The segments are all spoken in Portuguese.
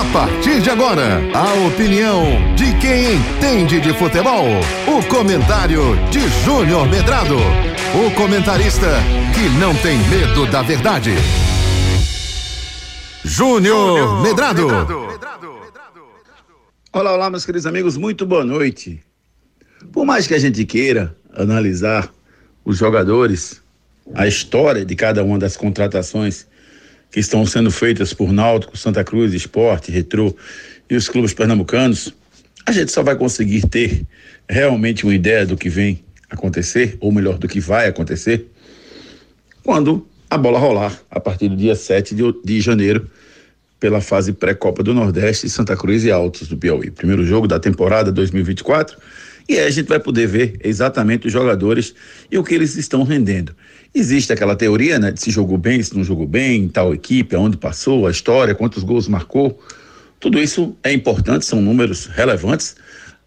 A partir de agora, a opinião de quem entende de futebol. O comentário de Júnior Medrado. O comentarista que não tem medo da verdade. Júnior Medrado. Olá, olá, meus queridos amigos, muito boa noite. Por mais que a gente queira analisar os jogadores, a história de cada uma das contratações que estão sendo feitas por Náutico, Santa Cruz, Esporte, Retrô e os clubes pernambucanos, a gente só vai conseguir ter realmente uma ideia do que vem acontecer, ou melhor, do que vai acontecer, quando a bola rolar a partir do dia 7 de, de janeiro, pela fase pré-Copa do Nordeste, Santa Cruz e Altos do Piauí. Primeiro jogo da temporada 2024. E aí a gente vai poder ver exatamente os jogadores e o que eles estão rendendo. Existe aquela teoria, né, de se jogou bem, se não jogou bem, tal equipe, aonde passou, a história, quantos gols marcou. Tudo isso é importante, são números relevantes,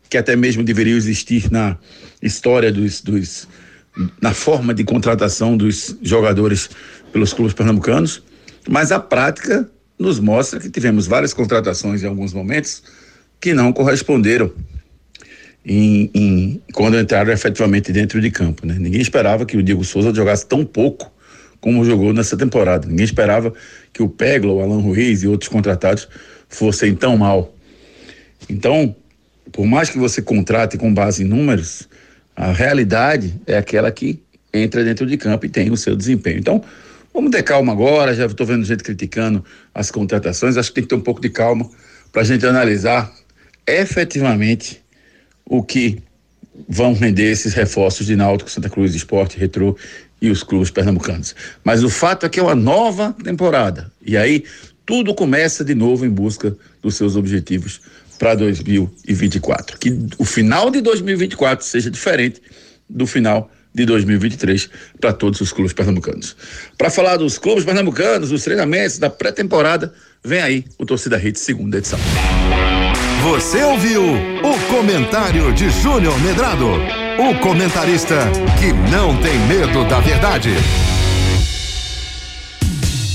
que até mesmo deveriam existir na história dos, dos na forma de contratação dos jogadores pelos clubes pernambucanos, mas a prática nos mostra que tivemos várias contratações em alguns momentos que não corresponderam em, em, quando entraram efetivamente dentro de campo. Né? Ninguém esperava que o Diego Souza jogasse tão pouco como jogou nessa temporada. Ninguém esperava que o Peglo, o Alan Ruiz e outros contratados fossem tão mal. Então, por mais que você contrate com base em números, a realidade é aquela que entra dentro de campo e tem o seu desempenho. Então, vamos ter calma agora. Já estou vendo gente criticando as contratações. Acho que tem que ter um pouco de calma para a gente analisar efetivamente o que vão render esses reforços de Náutico, Santa Cruz, Esporte, Retrô e os clubes pernambucanos. Mas o fato é que é uma nova temporada. E aí tudo começa de novo em busca dos seus objetivos para 2024. Que o final de 2024 seja diferente do final de 2023 para todos os clubes pernambucanos. Para falar dos clubes pernambucanos, dos treinamentos, da pré-temporada, vem aí o Torcida Rede segunda edição. Você ouviu o comentário de Júnior Medrado, o comentarista que não tem medo da verdade.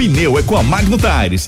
Pneu é com a Magno Tires.